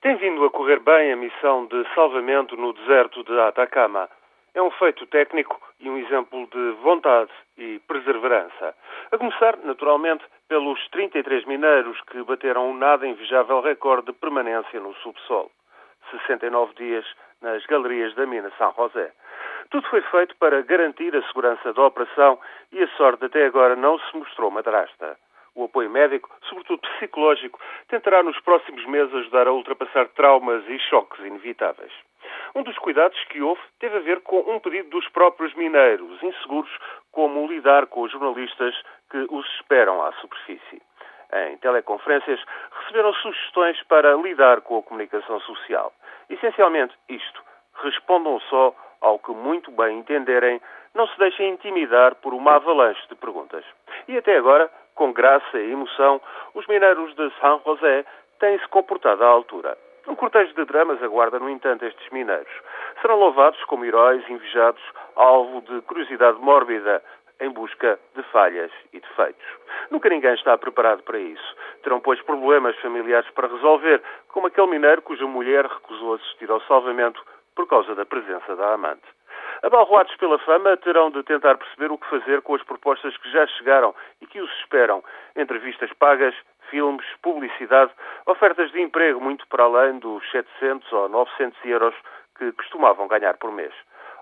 Tem vindo a correr bem a missão de salvamento no deserto de Atacama. É um feito técnico e um exemplo de vontade e perseverança. A começar, naturalmente, pelos 33 mineiros que bateram um nada invejável recorde de permanência no subsolo. 69 dias nas galerias da mina São José. Tudo foi feito para garantir a segurança da operação e a sorte até agora não se mostrou madrasta. O apoio médico, sobretudo psicológico, tentará nos próximos meses ajudar a ultrapassar traumas e choques inevitáveis. Um dos cuidados que houve teve a ver com um pedido dos próprios mineiros, inseguros como lidar com os jornalistas que os esperam à superfície. Em teleconferências, receberam sugestões para lidar com a comunicação social. Essencialmente isto: respondam só ao que muito bem entenderem, não se deixem intimidar por uma avalanche de perguntas. E até agora, com graça e emoção, os mineiros de São José têm-se comportado à altura. Um cortejo de dramas aguarda, no entanto, estes mineiros. Serão louvados como heróis invejados, alvo de curiosidade mórbida, em busca de falhas e defeitos. Nunca ninguém está preparado para isso. Terão, pois, problemas familiares para resolver, como aquele mineiro cuja mulher recusou assistir ao salvamento por causa da presença da amante. Abalroados pela fama, terão de tentar perceber o que fazer com as propostas que já chegaram e que os esperam. Entrevistas pagas, filmes, publicidade, ofertas de emprego muito para além dos 700 ou 900 euros que costumavam ganhar por mês.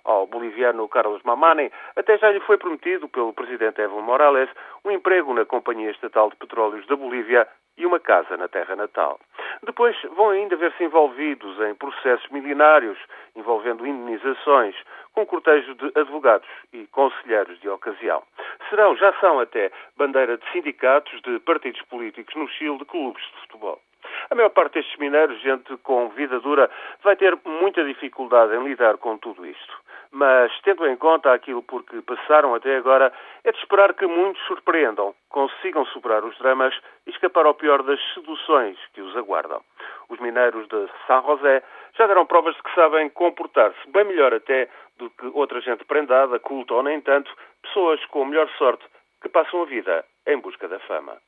Ao boliviano Carlos Mamani, até já lhe foi prometido pelo presidente Evo Morales um emprego na Companhia Estatal de Petróleos da Bolívia e uma casa na terra natal. Depois vão ainda ver-se envolvidos em processos milionários envolvendo indenizações, com cortejo de advogados e conselheiros de ocasião. Serão, já são até, bandeira de sindicatos, de partidos políticos no Chile, de clubes de futebol. A maior parte destes mineiros, gente com vida dura, vai ter muita dificuldade em lidar com tudo isto. Mas, tendo em conta aquilo por que passaram até agora, é de esperar que muitos surpreendam, consigam superar os dramas e escapar ao pior das seduções que os aguardam. Os mineiros de São José já deram provas de que sabem comportar-se bem melhor até do que outra gente prendada, culta ou nem tanto, pessoas com melhor sorte que passam a vida em busca da fama.